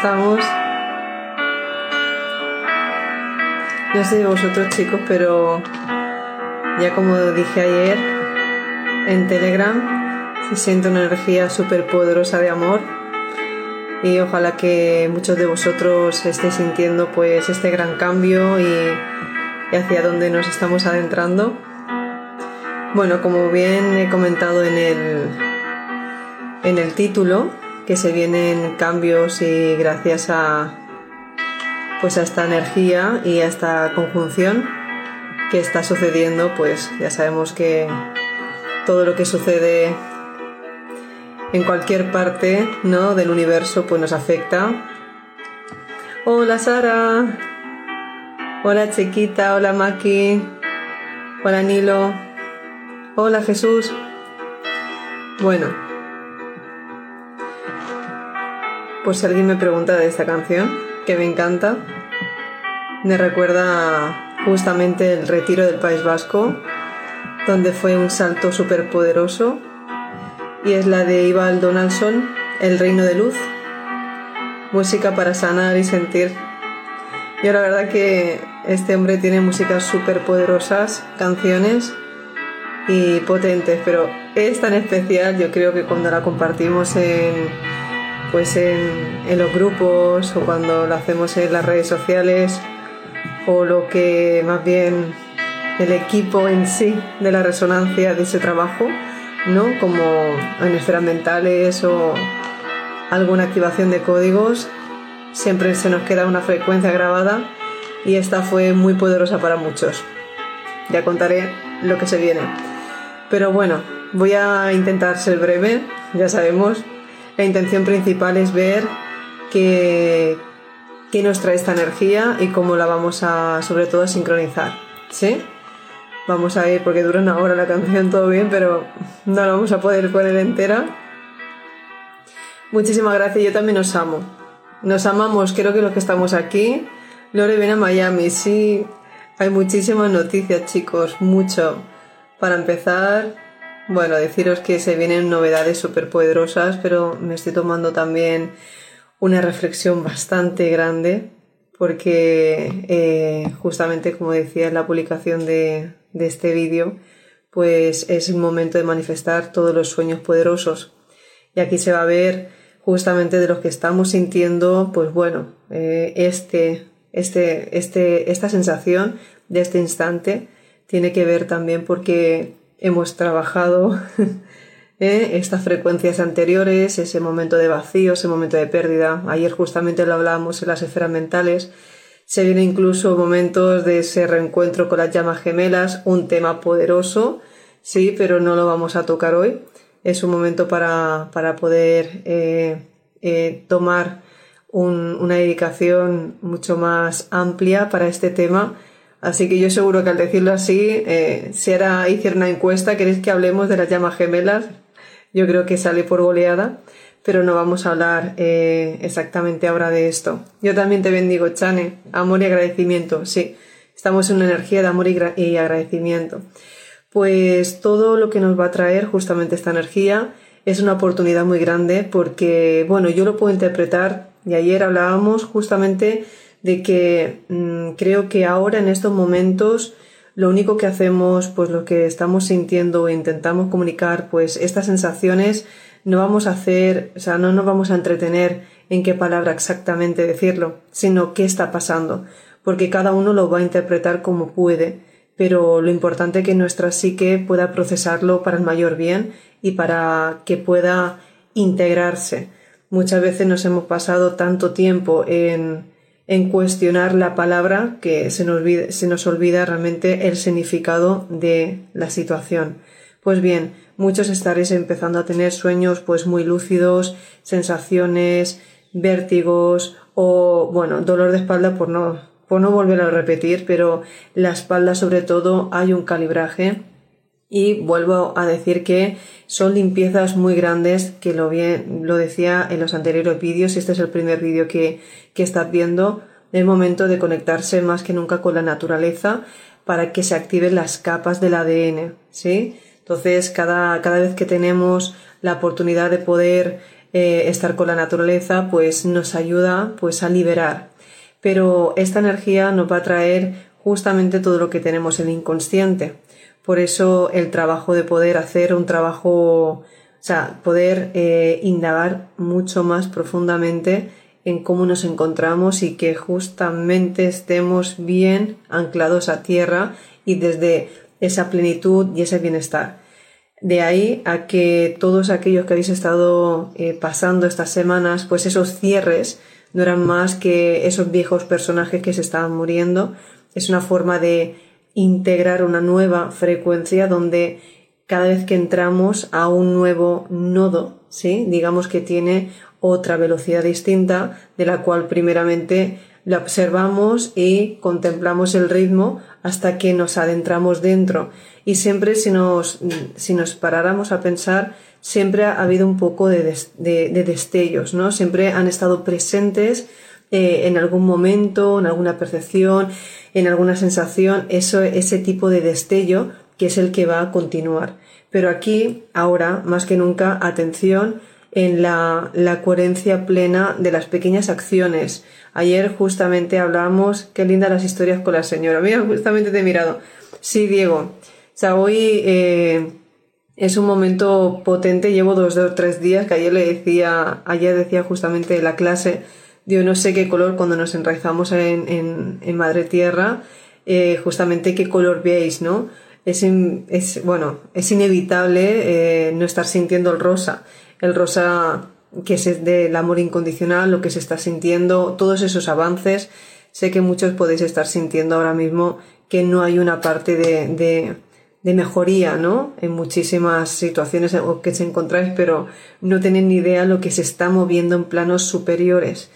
Ahí estamos. No sé vosotros chicos, pero ya como dije ayer en Telegram, se siente una energía súper poderosa de amor y ojalá que muchos de vosotros estéis sintiendo pues este gran cambio y, hacia dónde nos estamos adentrando. Bueno, como bien he comentado en el, en el título, que se vienen cambios y gracias a pues a esta energía y a esta conjunción que está sucediendo, pues ya sabemos que todo lo que sucede en cualquier parte ¿no? del universo pues nos afecta. Hola Sara, hola chiquita, hola Maki, hola Nilo, hola Jesús. Bueno, Pues si alguien me pregunta de esta canción, que me encanta, me recuerda justamente el retiro del País Vasco, donde fue un salto súper poderoso, y es la de Ival Donaldson, El Reino de Luz, música para sanar y sentir. Yo la verdad que este hombre tiene músicas súper poderosas, canciones y potentes, pero es tan especial, yo creo que cuando la compartimos en pues en, los grupos o cuando lo hacemos en las redes sociales o lo que más bien el equipo en sí de la resonancia de ese trabajo, ¿no? Como en esferas mentales o alguna activación de códigos, siempre se nos queda una frecuencia grabada y esta fue muy poderosa para muchos. Ya contaré lo que se viene. Pero bueno, voy a intentar ser breve, ya sabemos, la intención principal es ver qué, qué nos trae esta energía y cómo la vamos a, sobre todo, a sincronizar. ¿Sí? Vamos a ir, porque dura una hora la canción, todo bien, pero no la vamos a poder poner entera. Muchísimas gracias, yo también os amo. Nos amamos, creo que los que estamos aquí. Lore viene a Miami, sí. Hay muchísimas noticias, chicos, mucho. Para empezar, bueno, deciros que se vienen novedades súper poderosas, pero me estoy tomando también una reflexión bastante grande porque eh, justamente como decía en la publicación de, de este vídeo, pues es el momento de manifestar todos los sueños poderosos. Y aquí se va a ver justamente de los que estamos sintiendo, pues bueno, eh, este, este, este, esta sensación de este instante tiene que ver también porque hemos trabajado ¿eh? estas frecuencias anteriores, ese momento de vacío, ese momento de pérdida. Ayer justamente lo hablábamos en las esferas mentales. Se vienen incluso momentos de ese reencuentro con las llamas gemelas, un tema poderoso, sí, pero no lo vamos a tocar hoy. Es un momento para, para poder eh, eh, tomar una dedicación mucho más amplia para este tema Así que yo seguro que al decirlo así, eh, si ahora hiciera una encuesta, queréis que hablemos de las llamas gemelas, yo creo que sale por goleada, pero no vamos a hablar eh, exactamente ahora de esto. Yo también te bendigo, Chane, amor y agradecimiento, sí, estamos en una energía de amor y, y agradecimiento. Pues todo lo que nos va a traer justamente esta energía es una oportunidad muy grande porque, bueno, yo lo puedo interpretar, y ayer hablábamos justamente de que mm, creo que ahora en estos momentos lo único que hacemos, pues lo que estamos sintiendo e intentamos comunicar, pues estas sensaciones no vamos a hacer, o sea, no nos vamos a entretener en qué palabra exactamente decirlo, sino qué está pasando, porque cada uno lo va a interpretar como puede, pero lo importante es que nuestra psique pueda procesarlo para el mayor bien y para que pueda integrarse. Muchas veces nos hemos pasado tanto tiempo en en cuestionar la palabra que se nos, olvida, se nos olvida realmente el significado de la situación. Pues bien, muchos estaréis empezando a tener sueños pues muy lúcidos, sensaciones, vértigos o bueno, dolor de espalda por no, por no volver a repetir, pero la espalda sobre todo hay un calibraje y vuelvo a decir que son limpiezas muy grandes, que lo, bien, lo decía en los anteriores vídeos, este es el primer vídeo que, que estás viendo, el momento de conectarse más que nunca con la naturaleza para que se activen las capas del ADN, ¿sí? Entonces, cada, cada vez que tenemos la oportunidad de poder eh, estar con la naturaleza, pues nos ayuda pues a liberar. Pero esta energía nos va a traer justamente todo lo que tenemos en el inconsciente. Por eso el trabajo de poder hacer un trabajo, o sea, poder eh, indagar mucho más profundamente en cómo nos encontramos y que justamente estemos bien anclados a tierra y desde esa plenitud y ese bienestar. De ahí a que todos aquellos que habéis estado eh, pasando estas semanas, pues esos cierres no eran más que esos viejos personajes que se estaban muriendo. Es una forma de integrar una nueva frecuencia donde cada vez que entramos a un nuevo nodo, ¿sí? digamos que tiene otra velocidad distinta de la cual primeramente la observamos y contemplamos el ritmo hasta que nos adentramos dentro. Y siempre si nos, si nos paráramos a pensar, siempre ha habido un poco de, de, destellos, ¿no? Siempre han estado presentes eh, en algún momento, en alguna percepción, en alguna sensación, eso, ese tipo de destello que es el que va a continuar. Pero aquí, ahora, más que nunca, atención en la, la coherencia plena de las pequeñas acciones. Ayer justamente hablábamos, qué lindas las historias con la señora. Mira, justamente te he mirado. Sí, Diego. O sea, hoy eh, es un momento potente. Llevo dos o tres días que ayer le decía, ayer decía justamente la clase, yo no sé qué color cuando nos enraizamos en, en, en Madre Tierra, eh, justamente qué color veis, ¿no? Es, es bueno, es inevitable eh, no estar sintiendo el rosa. El rosa que es del amor incondicional, lo que se está sintiendo, todos esos avances. Sé que muchos podéis estar sintiendo ahora mismo que no hay una parte de, de, de mejoría, ¿no? En muchísimas situaciones que se encontráis, pero no tenéis ni idea lo que se está moviendo en planos superiores.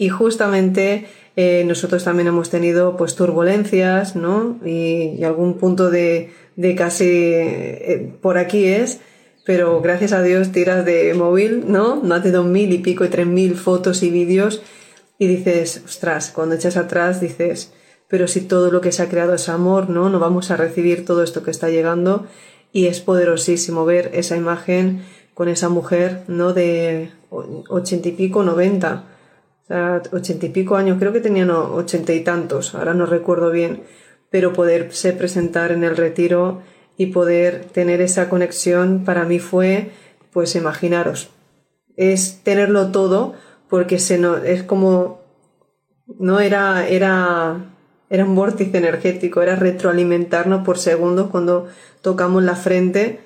Y justamente eh, nosotros también hemos tenido pues turbulencias, ¿no? Y, algún punto de, de casi eh, por aquí es pero gracias a Dios tiras de móvil, ¿no? Más de dos mil y pico y tres mil fotos y vídeos y dices, ostras, cuando echas atrás dices, pero si todo lo que se ha creado es amor, ¿no? No vamos a recibir todo esto que está llegando y es poderosísimo ver esa imagen con esa mujer, ¿no? De ochenta y pico, noventa, ochenta y pico años, creo que tenían ochenta y tantos, ahora no recuerdo bien, pero poderse presentar en el retiro y poder tener esa conexión para mí fue, pues imaginaros, es tenerlo todo porque se no, es como, no era, era, era un vórtice energético, era retroalimentarnos por segundos cuando tocamos la frente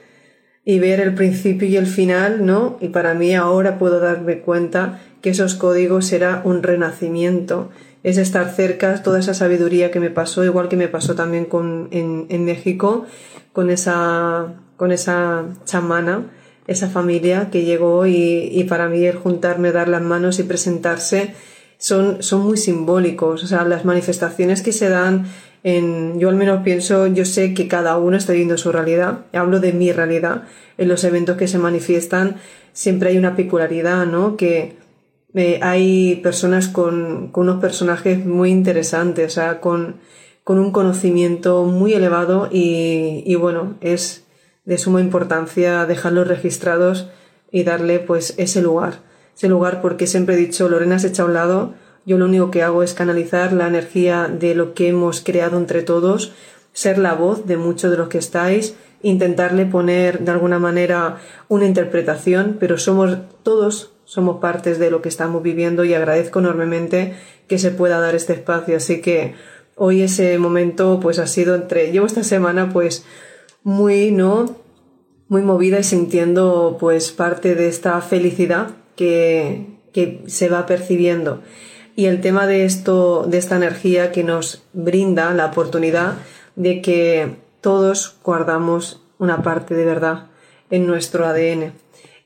y ver el principio y el final, ¿no? Y para mí ahora puedo darme cuenta que esos códigos era un renacimiento, es estar cerca, toda esa sabiduría que me pasó, igual que me pasó también con, en, en México, con esa, con esa chamana, esa familia que llegó y, y, para mí el juntarme, dar las manos y presentarse son, son muy simbólicos. O sea, las manifestaciones que se dan en, yo al menos pienso, yo sé que cada uno está viviendo su realidad. Hablo de mi realidad. En los eventos que se manifiestan siempre hay una peculiaridad, ¿no? Que eh, hay personas con, unos personajes muy interesantes, con, con un conocimiento muy elevado y, y, bueno, es de suma importancia dejarlos registrados y darle pues ese lugar. Ese lugar porque siempre he dicho, Lorena se echa a un lado, yo lo único que hago es canalizar la energía de lo que hemos creado entre todos, ser la voz de muchos de los que estáis, intentarle poner de alguna manera una interpretación, pero somos todos somos partes de lo que estamos viviendo y agradezco enormemente que se pueda dar este espacio. Así que hoy ese momento pues ha sido entre, llevo esta semana pues muy, ¿no? Muy movida y sintiendo pues parte de esta felicidad que, que se va percibiendo. Y el tema de esto, de esta energía que nos brinda la oportunidad de que todos guardamos una parte de verdad en nuestro ADN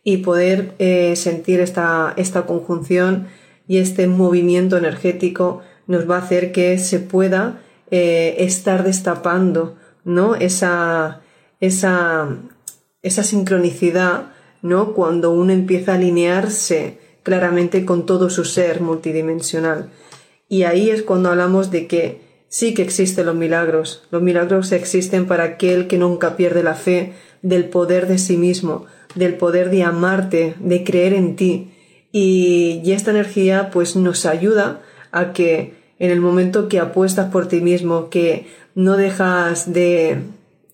y poder eh, sentir esta, esta conjunción y este movimiento energético nos va a hacer que se pueda eh, estar destapando ¿no? esa, esa, esa sincronicidad ¿no? cuando uno empieza a alinearse claramente con todo su ser multidimensional. Y ahí es cuando hablamos de que sí que existen los milagros. Los milagros existen para aquel que nunca pierde la fe del poder de sí mismo, del poder de amarte, de creer en ti. Y, esta energía pues nos ayuda a que en el momento que apuestas por ti mismo, que no dejas de,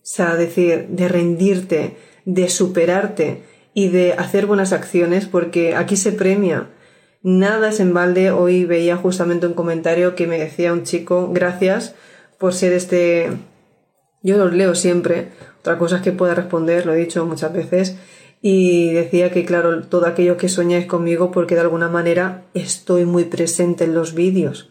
sea, decir, de rendirte, de superarte y de hacer buenas acciones, porque aquí se premia. Nada es en balde. Hoy veía justamente un comentario que me decía un chico, gracias por ser este... Yo los leo siempre. Otra cosa es que pueda responder, lo he dicho muchas veces. Y decía que, claro, todo aquello que soñáis conmigo porque de alguna manera estoy muy presente en los vídeos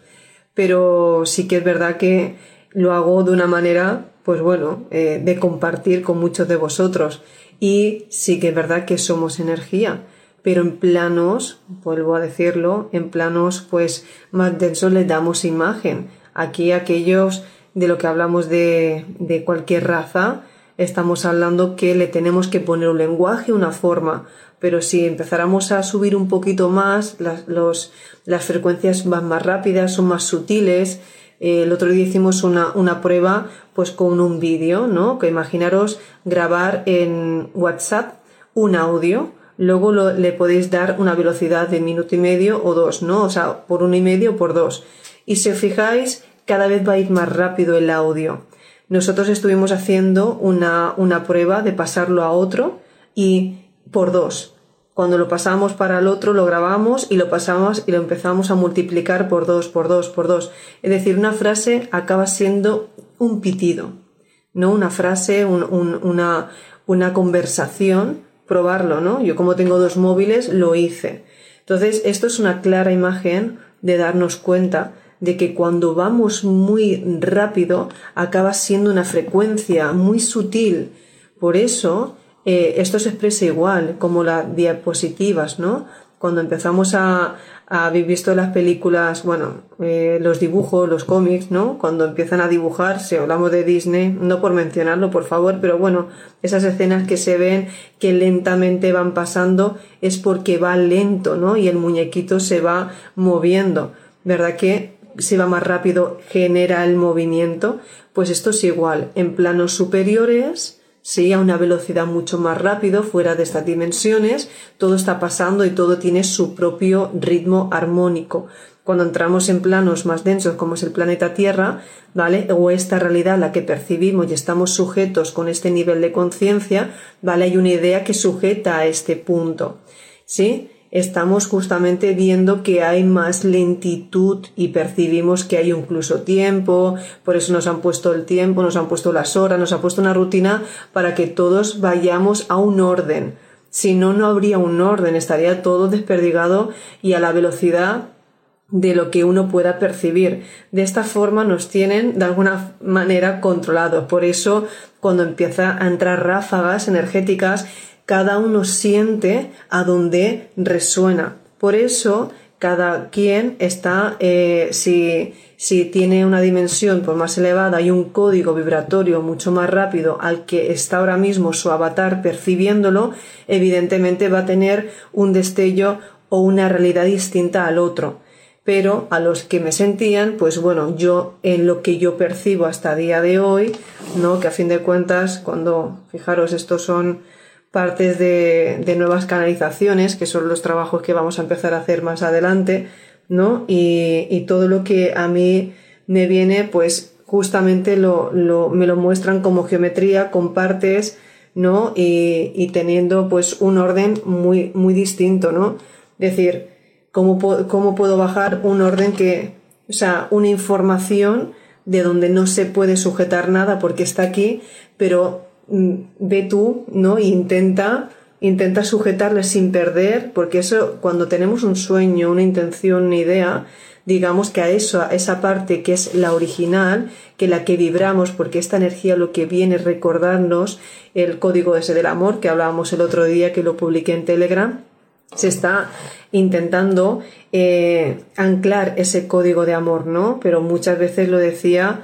pero sí que es verdad que lo hago de una manera, pues bueno, eh, de compartir con muchos de vosotros. Y sí que es verdad que somos energía, pero en planos, vuelvo a decirlo, en planos pues más densos le damos imagen. Aquí aquellos de lo que hablamos de, de cualquier raza, estamos hablando que le tenemos que poner un lenguaje, una forma, pero si empezáramos a subir un poquito más, las, las frecuencias van más rápidas, son más sutiles. Eh, el otro día hicimos una, una prueba pues con un vídeo, ¿no? Que imaginaros grabar en WhatsApp un audio, luego le podéis dar una velocidad de minuto y medio o dos, ¿no? O sea, por uno y medio o por dos. Y si os fijáis, cada vez va a ir más rápido el audio. Nosotros estuvimos haciendo una, una prueba de pasarlo a otro y por dos. Cuando lo pasamos para el otro, lo grabamos y lo pasamos y lo empezamos a multiplicar por dos, por dos, por dos. Es decir, una frase acaba siendo un pitido, no una frase, una, una conversación, probarlo, ¿no? Yo como tengo dos móviles, lo hice. Entonces, esto es una clara imagen de darnos cuenta de que cuando vamos muy rápido acaba siendo una frecuencia muy sutil. Por eso, eh, esto se expresa igual, como las diapositivas, ¿no? Cuando empezamos a, a haber visto las películas, bueno, eh, los dibujos, los cómics, ¿no? Cuando empiezan a dibujar, si hablamos de Disney, no por mencionarlo, por favor, pero bueno, esas escenas que se ven que lentamente van pasando es porque va lento, ¿no? Y el muñequito se va moviendo, ¿verdad que si va más rápido genera el movimiento? Pues esto es igual, en planos superiores, sí a una velocidad mucho más rápido, fuera de estas dimensiones, todo está pasando y todo tiene su propio ritmo armónico. Cuando entramos en planos más densos como es el planeta Tierra, ¿vale? O esta realidad la que percibimos y estamos sujetos con este nivel de conciencia, ¿vale? Hay una idea que sujeta a este punto. ¿Sí? Estamos justamente viendo que hay más lentitud y percibimos que hay incluso tiempo, por eso nos han puesto el tiempo, nos han puesto las horas, nos han puesto una rutina para que todos vayamos a un orden. Si no, no habría un orden, estaría todo desperdigado y a la velocidad de lo que uno pueda percibir. De esta forma nos tienen de alguna manera controlados. Por eso, cuando empieza a entrar ráfagas energéticas, cada uno siente a donde resuena. Por eso, cada quien está, eh, si, si tiene una dimensión por más elevada y un código vibratorio mucho más rápido al que está ahora mismo su avatar percibiéndolo, evidentemente va a tener un destello o una realidad distinta al otro. Pero a los que me sentían, pues bueno, yo en lo que yo percibo hasta día de hoy, ¿no? Que a fin de cuentas, cuando, fijaros, estos son partes de, nuevas canalizaciones, que son los trabajos que vamos a empezar a hacer más adelante, ¿no? Y, todo lo que a mí me viene, pues justamente lo, me lo muestran como geometría con partes, ¿no? Y, teniendo pues un orden muy, muy distinto, ¿no? Es decir, ¿cómo, ¿cómo puedo bajar un orden que, o sea, una información de donde no se puede sujetar nada porque está aquí, pero ve tú, ¿no? intenta intenta sujetarle sin perder, porque eso, cuando tenemos un sueño, una intención, una idea, digamos que a eso, a esa parte que es la original, que la que vibramos, porque esta energía lo que viene es recordarnos el código ese del amor que hablábamos el otro día, que lo publiqué en Telegram, se está intentando eh, anclar ese código de amor, ¿no? Pero muchas veces lo decía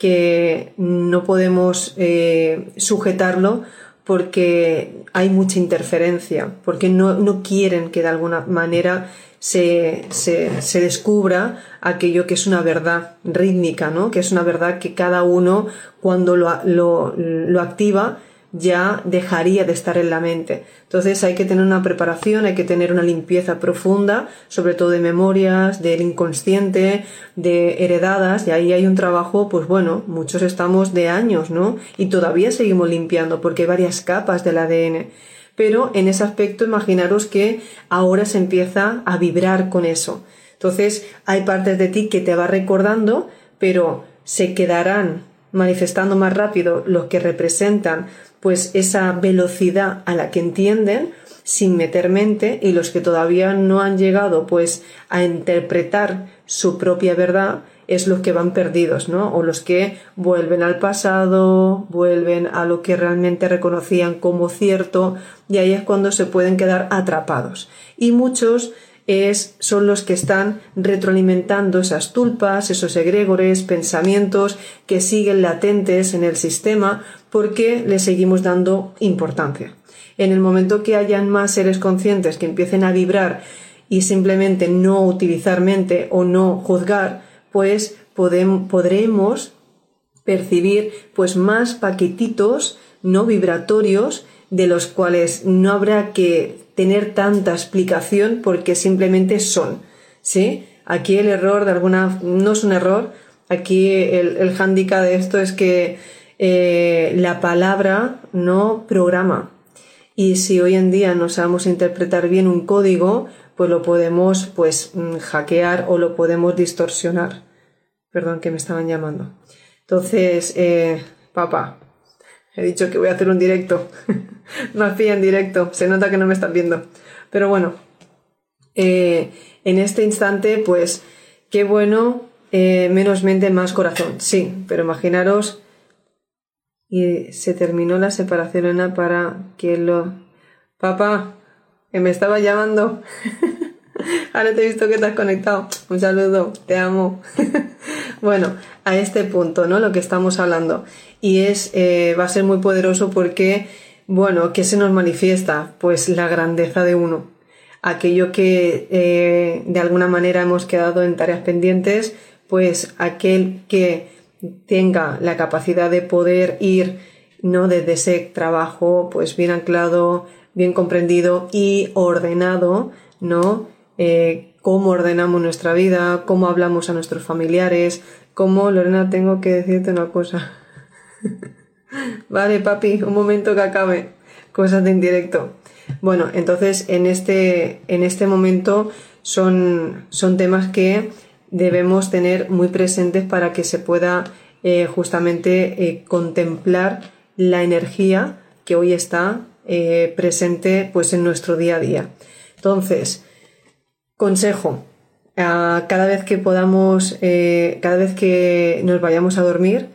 que no podemos eh, sujetarlo porque hay mucha interferencia, porque no, no quieren que de alguna manera se, se, se, descubra aquello que es una verdad rítmica, ¿no? Que es una verdad que cada uno cuando lo, lo, lo activa ya dejaría de estar en la mente. Entonces hay que tener una preparación, hay que tener una limpieza profunda, sobre todo de memorias, del inconsciente, de heredadas, y ahí hay un trabajo, pues bueno, muchos estamos de años, ¿no? Y todavía seguimos limpiando porque hay varias capas del ADN. Pero en ese aspecto imaginaros que ahora se empieza a vibrar con eso. Entonces hay partes de ti que te va recordando, pero se quedarán manifestando más rápido los que representan pues esa velocidad a la que entienden sin meter mente y los que todavía no han llegado pues a interpretar su propia verdad es los que van perdidos, ¿no? O los que vuelven al pasado, vuelven a lo que realmente reconocían como cierto y ahí es cuando se pueden quedar atrapados. Y muchos es, son los que están retroalimentando esas tulpas, esos egregores, pensamientos que siguen latentes en el sistema porque le seguimos dando importancia. En el momento que hayan más seres conscientes que empiecen a vibrar y simplemente no utilizar mente o no juzgar, pues podremos percibir pues más paquetitos no vibratorios de los cuales no habrá que tener tanta explicación porque simplemente son, ¿sí? Aquí el error de alguna, no es un error, aquí el, el hándicap de esto es que eh, la palabra no programa. Y si hoy en día no sabemos interpretar bien un código, pues lo podemos pues mm, hackear o lo podemos distorsionar. Perdón que me estaban llamando. Entonces, eh, papá, he dicho que voy a hacer un directo. no hacía en directo, se nota que no me están viendo. Pero bueno, eh, en este instante, pues, qué bueno, menos mente, más corazón. Sí, pero imaginaros y se terminó la separación para que lo... Papá, que me estaba llamando. Ahora te he visto que te has conectado. Un saludo, te amo. bueno, a este punto, ¿no? Lo que estamos hablando. Y es, eh, va a ser muy poderoso porque, bueno, ¿qué se nos manifiesta? Pues la grandeza de uno. Aquello que eh, de alguna manera hemos quedado en tareas pendientes, pues aquel que tenga la capacidad de poder ir no desde ese trabajo pues bien anclado, bien comprendido y ordenado, ¿no? Eh, cómo ordenamos nuestra vida, cómo hablamos a nuestros familiares, cómo, Lorena, tengo que decirte una cosa. vale, papi, un momento que acabe. Cosas de indirecto. Bueno, entonces en este, en este momento son, son temas que debemos tener muy presentes para que se pueda eh, justamente eh, contemplar la energía que hoy está eh, presente pues en nuestro día a día. Entonces, consejo, cada vez que podamos, cada vez que nos vayamos a dormir,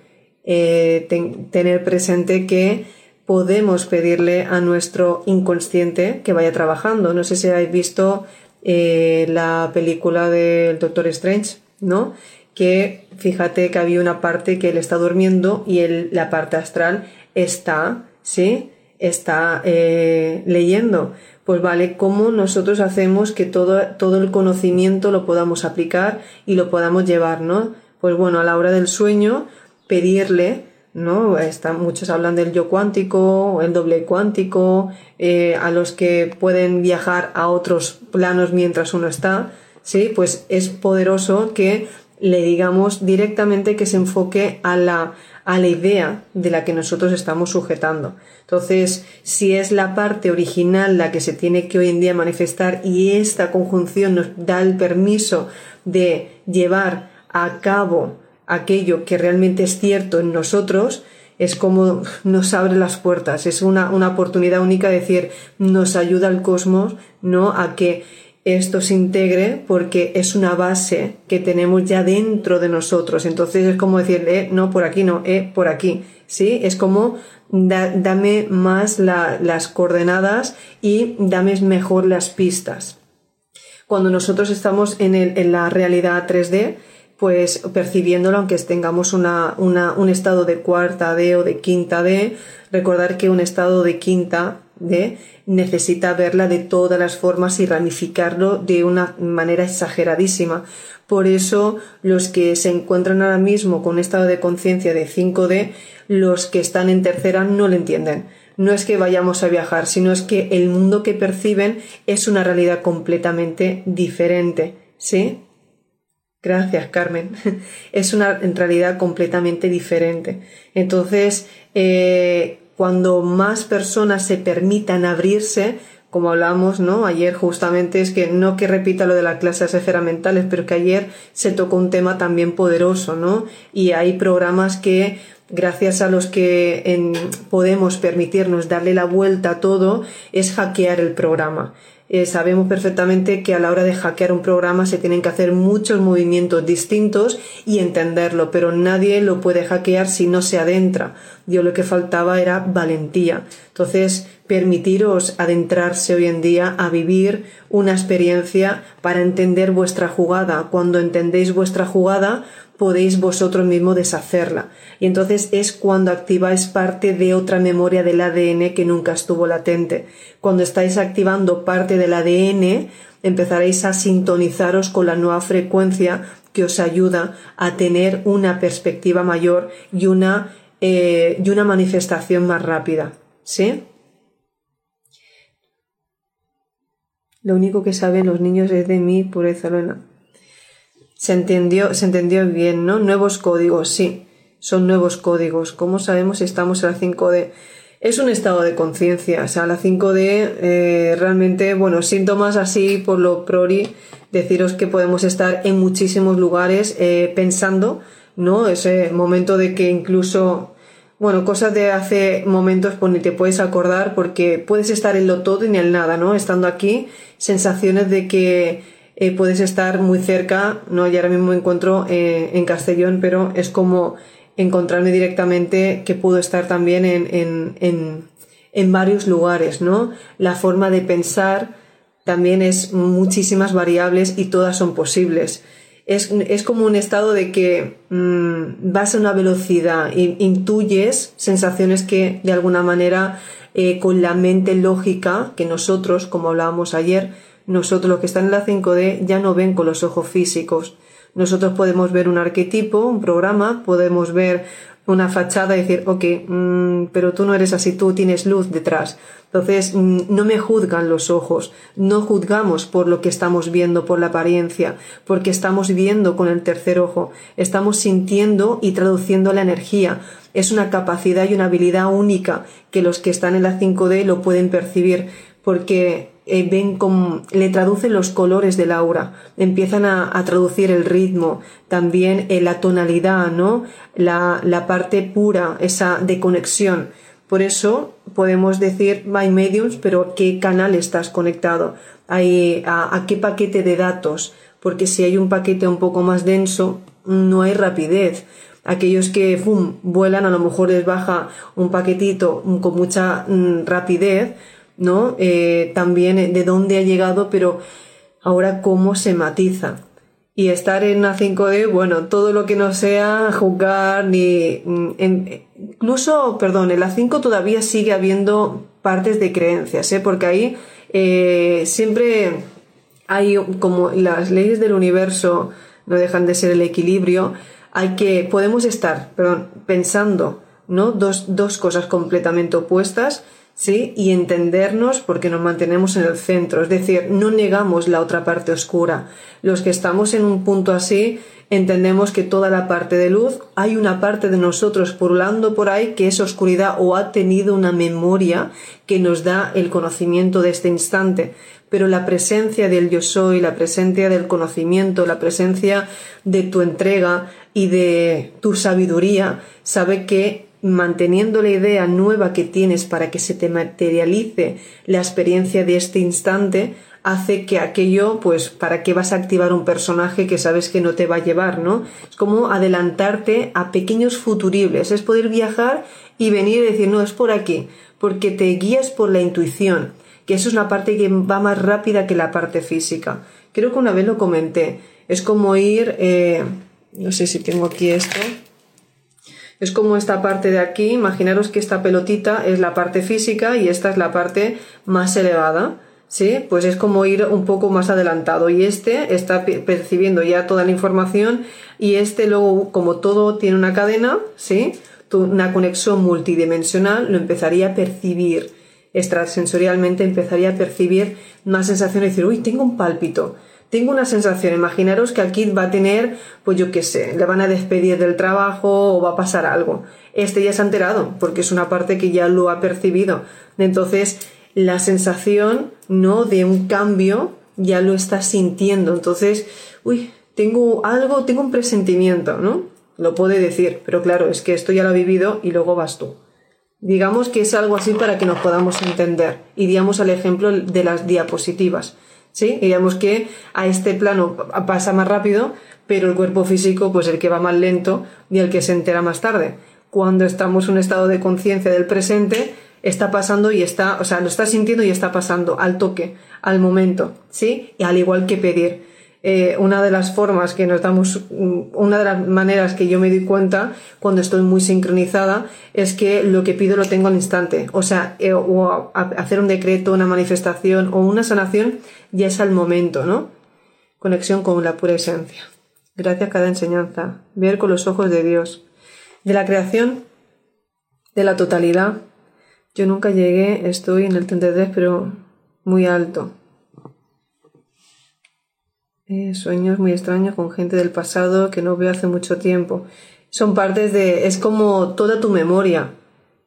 tener presente que podemos pedirle a nuestro inconsciente que vaya trabajando. No sé si habéis visto la película del Doctor Strange, ¿no? Que fíjate que había una parte que él está durmiendo y la parte astral está, ¿sí? Está eh, leyendo. Pues vale, ¿cómo nosotros hacemos que todo, todo el conocimiento lo podamos aplicar y lo podamos llevar, ¿no? Pues bueno, a la hora del sueño, pedirle, ¿no? Está, muchos hablan del yo cuántico, el doble cuántico, eh, a los que pueden viajar a otros planos mientras uno está, ¿sí? Pues es poderoso que le digamos directamente que se enfoque a la, a la idea de la que nosotros estamos sujetando. Entonces, si es la parte original la que se tiene que hoy en día manifestar y esta conjunción nos da el permiso de llevar a cabo aquello que realmente es cierto en nosotros, es como nos abre las puertas, es una, una oportunidad única de decir, nos ayuda el cosmos, ¿no? A que esto se integre porque es una base que tenemos ya dentro de nosotros. Entonces es como decir, eh, no, por aquí no, eh, por aquí. ¿Sí? Es como dame más las coordenadas y dame mejor las pistas. Cuando nosotros estamos en, el, en la realidad 3D, pues percibiéndolo, aunque tengamos una, una, un estado de cuarta D o de quinta D, recordar que un estado de quinta D necesita verla de todas las formas y ramificarlo de una manera exageradísima. Por eso los que se encuentran ahora mismo con un estado de conciencia de 5D, los que están en tercera no lo entienden. No es que vayamos a viajar, sino es que el mundo que perciben es una realidad completamente diferente. ¿Sí? Gracias, Carmen. Es una realidad completamente diferente. Entonces, eh, cuando más personas se permitan abrirse, como hablamos, ¿no? Ayer justamente es que no que repita lo de las clases esferas mentales, pero que ayer se tocó un tema también poderoso, ¿no? Y hay programas que gracias a los que podemos permitirnos darle la vuelta a todo, es hackear el programa. Eh, sabemos perfectamente que a la hora de hackear un programa se tienen que hacer muchos movimientos distintos y entenderlo, pero nadie lo puede hackear si no se adentra. Yo lo que faltaba era valentía. Entonces, permitiros adentrarse hoy en día a vivir una experiencia para entender vuestra jugada. Cuando entendéis vuestra jugada, podéis vosotros mismos deshacerla. Y entonces es cuando activáis parte de otra memoria del ADN que nunca estuvo latente. Cuando estáis activando parte del ADN, empezaréis a sintonizaros con la nueva frecuencia que os ayuda a tener una perspectiva mayor y una, eh, y una manifestación más rápida. ¿Sí? Lo único que saben los niños es de mí, pureza, Luna. Se entendió, se entendió bien, ¿no? Nuevos códigos, sí, son nuevos códigos. ¿Cómo sabemos si estamos en la 5D? Es un estado de conciencia, o sea, la 5D eh, realmente, bueno, síntomas así por lo prori, deciros que podemos estar en muchísimos lugares eh, pensando, ¿no? Ese momento de que incluso, bueno, cosas de hace momentos pues ni te puedes acordar porque puedes estar en lo todo y en el nada, ¿no? Estando aquí, sensaciones de que eh, puedes estar muy cerca, ¿no? Y ahora mismo me encuentro eh, en Castellón, pero es como encontrarme directamente que puedo estar también en, en, en, en varios lugares, ¿no? La forma de pensar también es muchísimas variables y todas son posibles. Es, es como un estado de que mmm, vas a una velocidad, e intuyes sensaciones que de alguna manera eh, con la mente lógica que nosotros, como hablábamos ayer, nosotros los que están en la 5D ya no ven con los ojos físicos. Nosotros podemos ver un arquetipo, un programa, podemos ver una fachada y decir, ok, mmm, pero tú no eres así, tú tienes luz detrás. Entonces, mmm, no me juzgan los ojos, no juzgamos por lo que estamos viendo, por la apariencia, porque estamos viendo con el tercer ojo, estamos sintiendo y traduciendo la energía. Es una capacidad y una habilidad única que los que están en la 5D lo pueden percibir, porque eh, ven como, le traducen los colores del aura, empiezan a, traducir el ritmo, también eh, la tonalidad, ¿no? La, la, parte pura, esa de conexión. Por eso podemos decir by mediums, pero ¿qué canal estás conectado? A, a, qué paquete de datos? Porque si hay un paquete un poco más denso, no hay rapidez. Aquellos que vuelan, a lo mejor les baja un paquetito con mucha mm, rapidez, ¿no? Eh, también de dónde ha llegado, pero ahora cómo se matiza. Y estar en una 5D, bueno, todo lo que no sea jugar ni... Mm, incluso, perdón, en la 5 todavía sigue habiendo partes de creencias, ¿eh? Porque ahí eh, siempre hay como las leyes del universo no dejan de ser el equilibrio, hay que, podemos estar, perdón, pensando, ¿no? Dos, dos cosas completamente opuestas, ¿sí? Y entendernos porque nos mantenemos en el centro, es decir, no negamos la otra parte oscura. Los que estamos en un punto así, entendemos que toda la parte de luz, hay una parte de nosotros purulando por ahí que es oscuridad o ha tenido una memoria que nos da el conocimiento de este instante. Pero la presencia del yo soy, la presencia del conocimiento, la presencia de tu entrega y de tu sabiduría, sabe que manteniendo la idea nueva que tienes para que se te materialice la experiencia de este instante, hace que aquello, pues, ¿para qué vas a activar un personaje que sabes que no te va a llevar, ¿no? Es como adelantarte a pequeños futuribles, es poder viajar y venir y decir, no, es por aquí, porque te guías por la intuición, que eso es una parte que va más rápida que la parte física. Creo que una vez lo comenté, es como ir, eh, no sé si tengo aquí esto, es como esta parte de aquí, imaginaros que esta pelotita es la parte física y esta es la parte más elevada. ¿sí? Pues es como ir un poco más adelantado y este está percibiendo ya toda la información y este luego, como todo tiene una cadena, ¿sí? Una conexión multidimensional, lo empezaría a percibir extrasensorialmente, empezaría a percibir más sensación de decir, uy, tengo un pálpito, tengo una sensación, imaginaros que aquí va a tener, pues yo qué sé, le van a despedir del trabajo o va a pasar algo. Este ya se ha enterado, porque es una parte que ya lo ha percibido. Entonces, la sensación, ¿no? De un cambio, ya lo está sintiendo. Entonces, uy, tengo algo, tengo un presentimiento, ¿no? Lo puede decir, pero claro, es que esto ya lo ha vivido y luego vas tú. Digamos que es algo así para que nos podamos entender. Y digamos al ejemplo de las diapositivas. ¿Sí? digamos que a este plano pasa más rápido, pero el cuerpo físico, pues el que va más lento y el que se entera más tarde. Cuando estamos en un estado de conciencia del presente, está pasando y está, o sea, lo está sintiendo y está pasando al toque, al momento, ¿sí? Y al igual que pedir. Eh, una de las formas que nos damos, mm, una de las maneras que yo me doy cuenta cuando estoy muy sincronizada es que lo que pido lo tengo al instante. O sea, eh, o hacer un decreto, una manifestación o una sanación ya es al momento, ¿no? Conexión con la pura esencia. Gracias a cada enseñanza. Ver con los ojos de Dios. De la creación, de la totalidad, yo nunca llegué, estoy en el 33, pero muy alto. Eh, sueños muy extraños con gente del pasado que no veo hace mucho tiempo. Son partes de... es como toda tu memoria.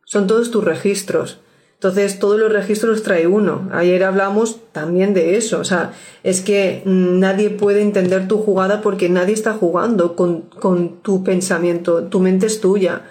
Son todos tus registros. Entonces, todos los registros los trae uno. Ayer hablamos también de eso. O sea, es que nadie puede entender tu jugada porque nadie está jugando con, con tu pensamiento. Tu mente es tuya.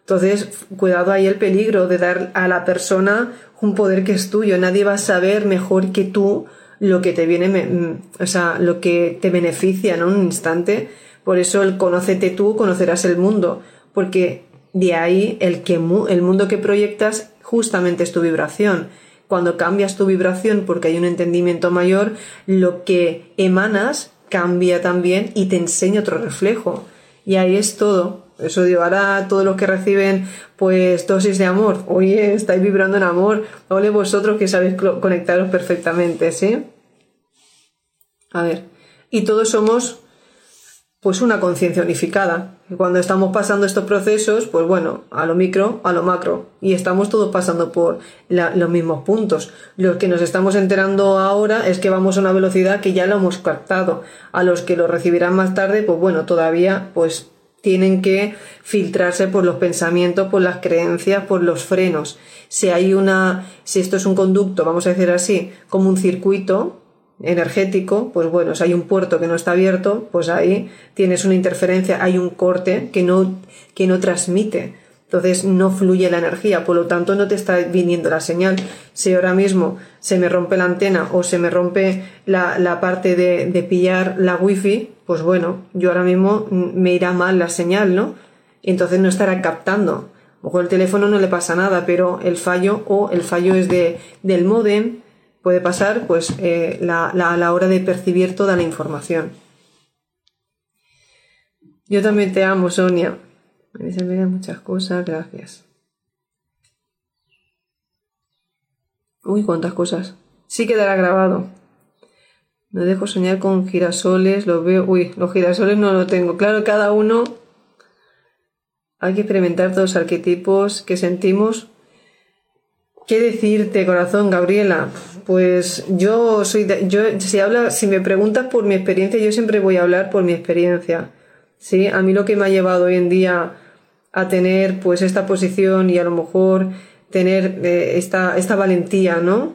Entonces, cuidado ahí el peligro de dar a la persona un poder que es tuyo. Nadie va a saber mejor que tú lo que te viene, mm, o sea, lo que te beneficia en un instante. Por eso el conócete tú, conocerás el mundo. Porque de ahí el, que, el mundo que proyectas justamente es tu vibración. Cuando cambias tu vibración porque hay un entendimiento mayor, lo que emanas cambia también y te enseña otro reflejo. Y ahí es todo. Eso ahora todos los que reciben pues dosis de amor, oye, estáis vibrando en amor, ole vosotros que sabéis conectaros perfectamente, ¿sí? A ver, y todos somos pues una conciencia unificada. Y cuando estamos pasando estos procesos, pues bueno, a lo micro, a lo macro, y estamos todos pasando por los mismos puntos. Lo que nos estamos enterando ahora es que vamos a una velocidad que ya lo hemos captado. A los que lo recibirán más tarde, pues bueno, todavía pues tienen que filtrarse por los pensamientos, por las creencias, por los frenos. Si hay una, si esto es un conducto, vamos a decir así, como un circuito energético, pues bueno, si hay un puerto que no está abierto, pues ahí tienes una interferencia, hay un corte que no, que no transmite. Entonces no fluye la energía, por lo tanto no te está viniendo la señal. Si ahora mismo se me rompe la antena o se me rompe la, la parte de, de pillar la wifi, pues bueno, yo ahora mismo me irá mal la señal, ¿no? Entonces no estará captando. O el teléfono no le pasa nada, pero el fallo o el fallo es de, del modem, puede pasar pues eh, la, a la hora de percibir toda la información. Yo también te amo, Sonia. Me dicen muchas cosas, gracias. Uy, cuántas cosas. Sí quedará grabado. No dejo soñar con girasoles, lo veo. Uy, los girasoles no lo tengo. Claro, cada uno hay que experimentar todos los arquetipos que sentimos. ¿Qué decirte, corazón, Gabriela? Pues yo soy yo si habla, si me preguntas por mi experiencia, yo siempre voy a hablar por mi experiencia. Sí, a mí lo que me ha llevado hoy en día a tener pues esta posición y a lo mejor tener eh, esta, esta valentía, ¿no?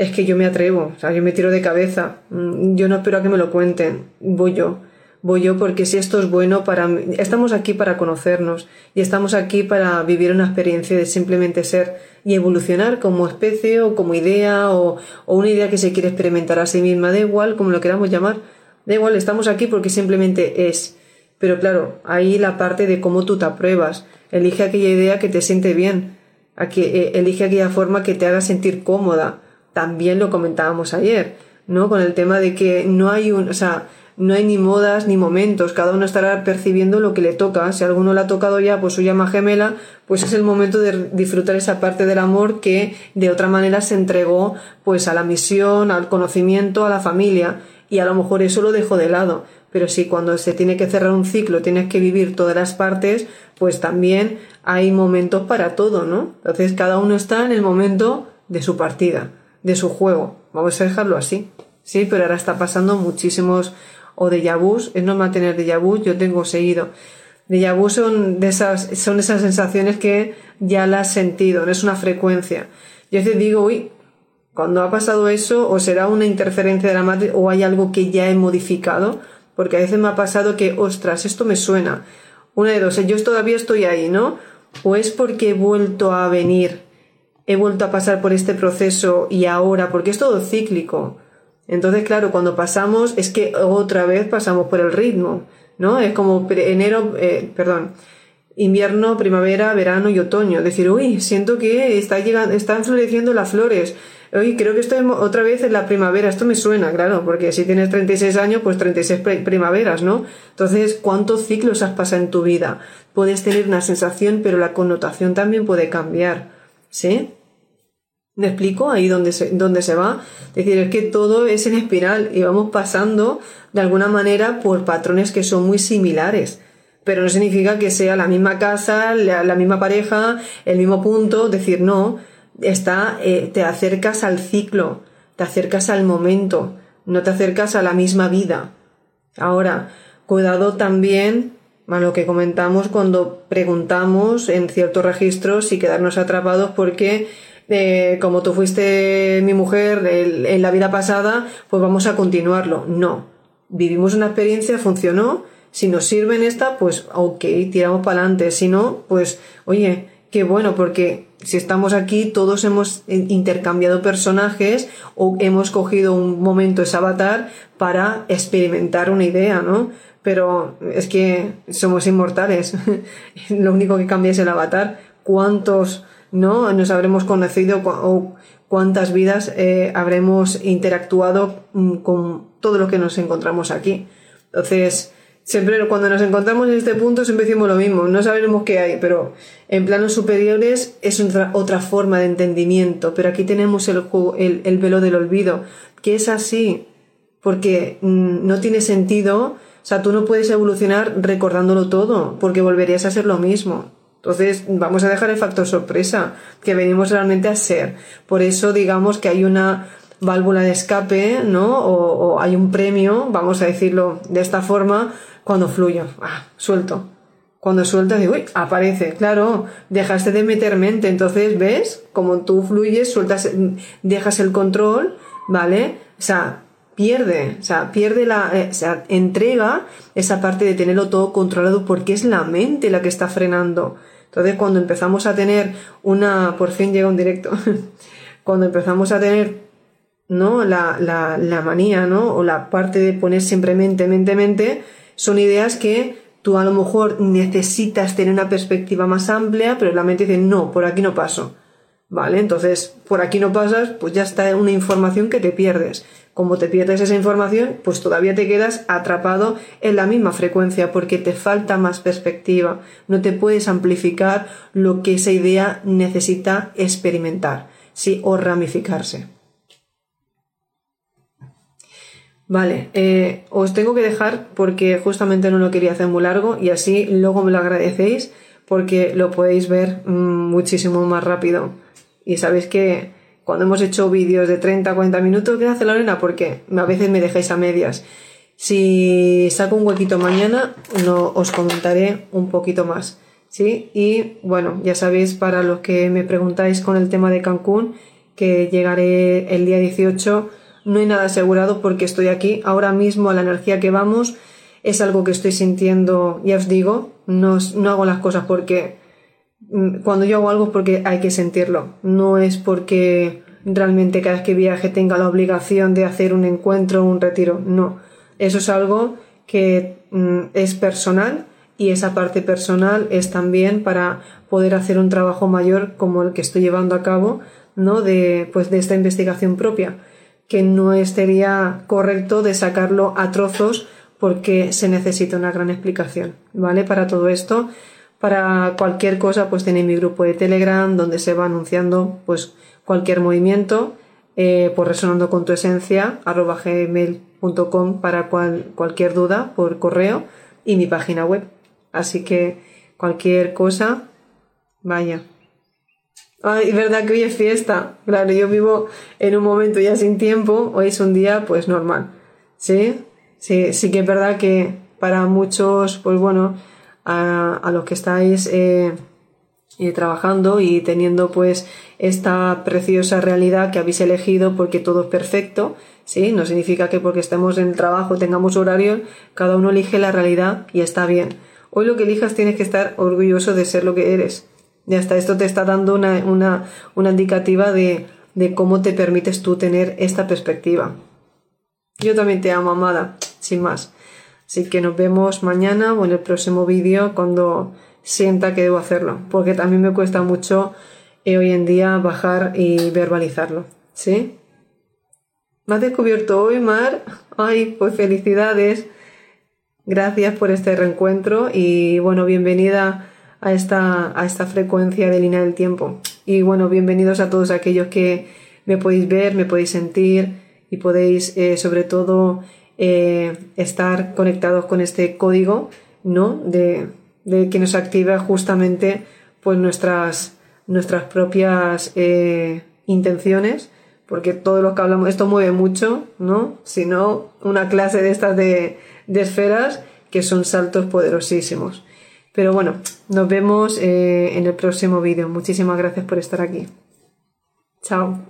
Es que yo me atrevo, o sea, yo me tiro de cabeza, mm, yo no espero a que me lo cuenten, voy yo, voy yo porque si esto es bueno para mí, estamos aquí para conocernos y estamos aquí para vivir una experiencia de simplemente ser y evolucionar como especie o como idea o, una idea que se quiere experimentar a sí misma, da igual como lo queramos llamar, da igual, estamos aquí porque simplemente es. Pero claro, ahí la parte de cómo tú te apruebas, elige aquella idea que te siente bien, eh, elige aquella forma que te haga sentir cómoda. También lo comentábamos ayer, ¿no? Con el tema de que no hay un, o sea, no hay ni modas ni momentos, cada uno estará percibiendo lo que le toca. Si alguno le ha tocado ya pues su llama gemela, pues es el momento de disfrutar esa parte del amor que de otra manera se entregó pues a la misión, al conocimiento, a la familia y a lo mejor eso lo dejó de lado. Pero si cuando se tiene que cerrar un ciclo tienes que vivir todas las partes, pues también hay momentos para todo, ¿no? Entonces cada uno está en el momento de su partida, de su juego. Vamos a dejarlo así. Sí, pero ahora está pasando muchísimos o de vus, es normal tener de vu, yo tengo seguido. De vu son, de esas, son esas sensaciones que ya las has sentido, no es una frecuencia. Yo te digo, uy, cuando ha pasado eso, o será una interferencia de la madre, o hay algo que ya he modificado, porque a veces me ha pasado que, ostras, esto me suena. Una de dos, yo todavía estoy ahí, ¿no? O es porque he vuelto a venir, he vuelto a pasar por este proceso y ahora, porque es todo cíclico. Entonces, claro, cuando pasamos es que otra vez pasamos por el ritmo, ¿no? Es como enero, eh, perdón, invierno, primavera, verano y otoño. Decir, uy, siento que está llegando, están floreciendo las flores. Uy, creo que estoy otra vez en la primavera. Esto me suena, claro, porque si tienes 36 años, pues 36 primaveras, ¿no? Entonces, ¿cuántos ciclos has pasado en tu vida? Puedes tener una sensación, pero la connotación también puede cambiar, ¿sí? ¿Me explico? Ahí donde se, se va. Es decir, es que todo es en espiral y vamos pasando de alguna manera por patrones que son muy similares. Pero no significa que sea la misma casa, la, misma pareja, el mismo punto. Es decir, no. Está, eh, te acercas al ciclo, te acercas al momento, no te acercas a la misma vida. Ahora, cuidado también lo que comentamos cuando preguntamos en ciertos registros y quedarnos atrapados porque como tú fuiste mi mujer en la vida pasada, pues vamos a continuarlo. No. Vivimos una experiencia, funcionó. Si nos sirve en esta, pues ok, tiramos para adelante. Si no, pues oye, qué bueno, porque si estamos aquí, todos hemos intercambiado personajes o hemos cogido un momento ese avatar para experimentar una idea, ¿no? Pero es que somos inmortales. Lo único que cambia es el avatar. ¿Cuántos ¿no? Nos habremos conocido o cuántas vidas eh, habremos interactuado mm, con todo lo que nos encontramos aquí. Entonces, siempre cuando nos encontramos en este punto siempre decimos lo mismo, no sabemos qué hay, pero en planos superiores es otra, otra forma de entendimiento, pero aquí tenemos el, el, el velo del olvido, que es así, porque mm, no tiene sentido, o sea, tú no puedes evolucionar recordándolo todo, porque volverías a ser lo mismo. Entonces, vamos a dejar el factor sorpresa, que venimos realmente a ser. Por eso, digamos que hay una válvula de escape, ¿no? O, hay un premio, vamos a decirlo de esta forma, cuando fluyo. Ah, suelto. Cuando sueltas, digo, uy, aparece. Claro, dejaste de meter mente. Entonces, ¿ves? Como tú fluyes, sueltas, dejas el control, ¿vale? O sea, pierde, o sea, pierde la, eh, o sea, entrega esa parte de tenerlo todo controlado porque es la mente la que está frenando. Entonces, cuando empezamos a tener una, por fin llega un directo, cuando empezamos a tener, ¿no? La, la, la manía, ¿no? O la parte de poner siempre mente, mente, mente, son ideas que tú a lo mejor necesitas tener una perspectiva más amplia, pero la mente dice, no, por aquí no paso. ¿Vale? Entonces, por aquí no pasas, pues ya está una información que te pierdes como te pierdes esa información, pues todavía te quedas atrapado en la misma frecuencia porque te falta más perspectiva, no te puedes amplificar lo que esa idea necesita experimentar, sí, o ramificarse. Vale, eh, os tengo que dejar porque justamente no lo quería hacer muy largo y así luego me lo agradecéis porque lo podéis ver mm, muchísimo más rápido. Y sabéis que cuando hemos hecho vídeos de 30, 40 minutos, ¿qué hace Lorena? Porque a veces me dejáis a medias. Si saco un huequito mañana, no, os comentaré un poquito más. ¿Sí? Y bueno, ya sabéis, para los que me preguntáis con el tema de Cancún, que llegaré el día 18, no hay nada asegurado porque estoy aquí. Ahora mismo la energía que vamos, es algo que estoy sintiendo, ya os digo, no, no hago las cosas porque cuando yo hago algo es porque hay que sentirlo, no es porque realmente cada vez que viaje tenga la obligación de hacer un encuentro o un retiro, no, eso es algo que mm, es personal y esa parte personal es también para poder hacer un trabajo mayor como el que estoy llevando a cabo, ¿no? De, pues de esta investigación propia, que no estaría correcto de sacarlo a trozos porque se necesita una gran explicación, ¿vale? Para todo esto, para cualquier cosa, pues tenéis mi grupo de Telegram donde se va anunciando, pues cualquier movimiento, eh, por resonando con tu esencia, arroba gmail.com para cualquier duda por correo y mi página web. Así que cualquier cosa, vaya. Ay, verdad que hoy es fiesta. Claro, yo vivo en un momento ya sin tiempo, hoy es un día pues normal. ¿Sí? Sí, sí que es verdad que para muchos, pues bueno, a, los que estáis eh, eh, trabajando y teniendo pues esta preciosa realidad que habéis elegido porque todo es perfecto, ¿sí? No significa que porque estemos en el trabajo tengamos horario, cada uno elige la realidad y está bien. Hoy lo que elijas tienes que estar orgulloso de ser lo que eres. Y hasta esto te está dando una, una, una indicativa de, de cómo te permites tú tener esta perspectiva. Yo también te amo, amada, sin más. Así que nos vemos mañana o en el próximo vídeo cuando sienta que debo hacerlo, porque también me cuesta mucho eh, hoy en día bajar y verbalizarlo. ¿Sí? ¿Me has descubierto hoy, Mar? Ay, pues felicidades. Gracias por este reencuentro y bueno, bienvenida a esta, a esta frecuencia de línea del tiempo. Y bueno, bienvenidos a todos aquellos que me podéis ver, me podéis sentir y podéis eh, sobre todo eh, estar conectados con este código, ¿no? De, que nos activa justamente pues nuestras, nuestras propias eh, intenciones porque todo lo que hablamos, esto mueve mucho, ¿no? Si una clase de estas de, de esferas que son saltos poderosísimos. Pero bueno, nos vemos eh, en el próximo vídeo. Muchísimas gracias por estar aquí. Chao.